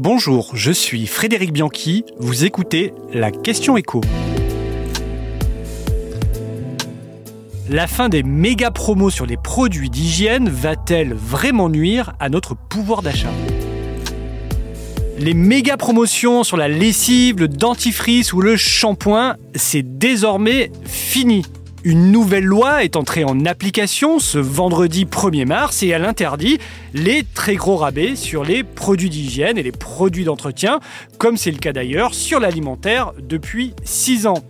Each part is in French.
Bonjour, je suis Frédéric Bianchi, vous écoutez la question écho. La fin des méga promos sur les produits d'hygiène va-t-elle vraiment nuire à notre pouvoir d'achat? Les méga promotions sur la lessive, le dentifrice ou le shampoing, c'est désormais fini. Une nouvelle loi est entrée en application ce vendredi 1er mars et elle interdit les très gros rabais sur les produits d'hygiène et les produits d'entretien, comme c'est le cas d'ailleurs sur l'alimentaire depuis 6 ans.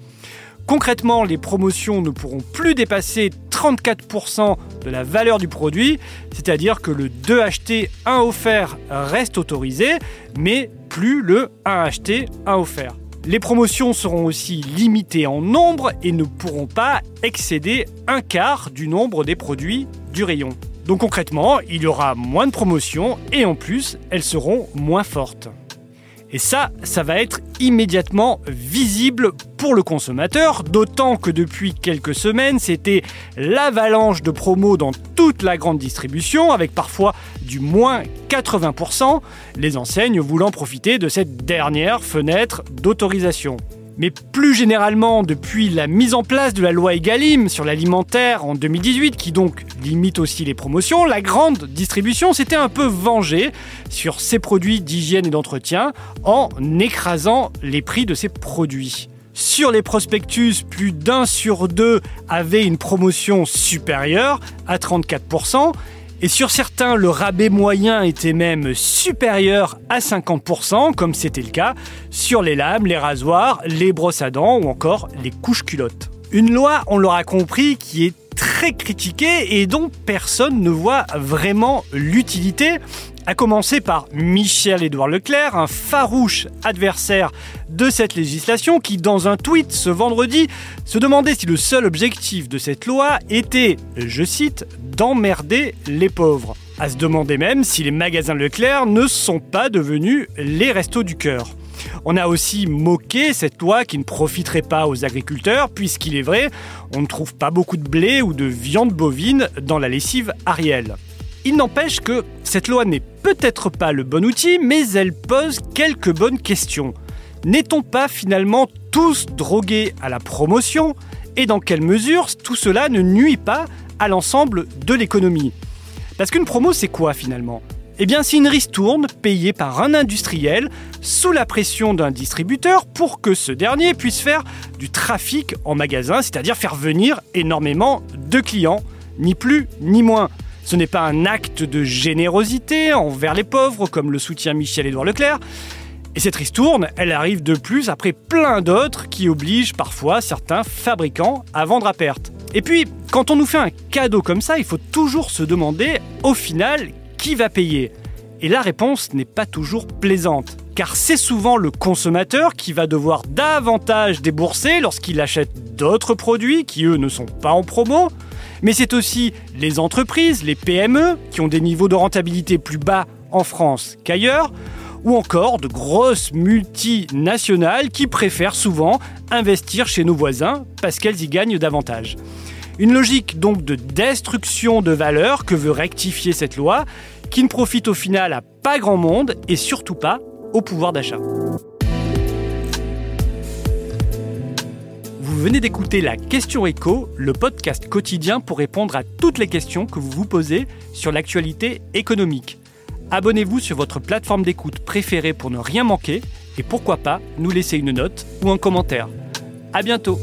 Concrètement, les promotions ne pourront plus dépasser 34% de la valeur du produit, c'est-à-dire que le 2 acheté, 1 offert reste autorisé, mais plus le 1 acheté, 1 offert. Les promotions seront aussi limitées en nombre et ne pourront pas excéder un quart du nombre des produits du rayon. Donc concrètement, il y aura moins de promotions et en plus, elles seront moins fortes. Et ça, ça va être immédiatement visible pour le consommateur, d'autant que depuis quelques semaines, c'était l'avalanche de promos dans toute la grande distribution, avec parfois du moins 80%, les enseignes voulant profiter de cette dernière fenêtre d'autorisation. Mais plus généralement, depuis la mise en place de la loi Egalim sur l'alimentaire en 2018, qui donc limite aussi les promotions, la grande distribution s'était un peu vengée sur ses produits d'hygiène et d'entretien en écrasant les prix de ses produits. Sur les prospectus, plus d'un sur deux avait une promotion supérieure à 34%, et sur certains, le rabais moyen était même supérieur à 50%, comme c'était le cas sur les lames, les rasoirs, les brosses à dents ou encore les couches culottes. Une loi, on l'aura compris, qui est très critiquée et dont personne ne voit vraiment l'utilité, à commencer par Michel-Édouard Leclerc, un farouche adversaire de cette législation qui, dans un tweet ce vendredi, se demandait si le seul objectif de cette loi était, je cite, d'emmerder les pauvres. À se demander même si les magasins Leclerc ne sont pas devenus les restos du cœur. On a aussi moqué cette loi qui ne profiterait pas aux agriculteurs, puisqu'il est vrai, on ne trouve pas beaucoup de blé ou de viande bovine dans la lessive Ariel. Il n'empêche que cette loi n'est peut-être pas le bon outil, mais elle pose quelques bonnes questions. N'est-on pas finalement tous drogués à la promotion? Et dans quelle mesure tout cela ne nuit pas à l'ensemble de l'économie? Parce qu'une promo, c'est quoi finalement? Eh bien, c'est une ristourne payée par un industriel sous la pression d'un distributeur pour que ce dernier puisse faire du trafic en magasin, c'est-à-dire faire venir énormément de clients, ni plus ni moins. Ce n'est pas un acte de générosité envers les pauvres, comme le soutient Michel-Édouard Leclerc. Et cette ristourne, elle arrive de plus après plein d'autres qui obligent parfois certains fabricants à vendre à perte. Et puis, quand on nous fait un cadeau comme ça, il faut toujours se demander, au final, qui va payer Et la réponse n'est pas toujours plaisante, car c'est souvent le consommateur qui va devoir davantage débourser lorsqu'il achète d'autres produits qui, eux, ne sont pas en promo, mais c'est aussi les entreprises, les PME, qui ont des niveaux de rentabilité plus bas en France qu'ailleurs, ou encore de grosses multinationales qui préfèrent souvent investir chez nos voisins parce qu'elles y gagnent davantage. Une logique donc de destruction de valeur que veut rectifier cette loi, qui ne profite au final à pas grand monde et surtout pas au pouvoir d'achat. Vous venez d'écouter la Question Écho, le podcast quotidien pour répondre à toutes les questions que vous vous posez sur l'actualité économique. Abonnez-vous sur votre plateforme d'écoute préférée pour ne rien manquer et pourquoi pas nous laisser une note ou un commentaire. À bientôt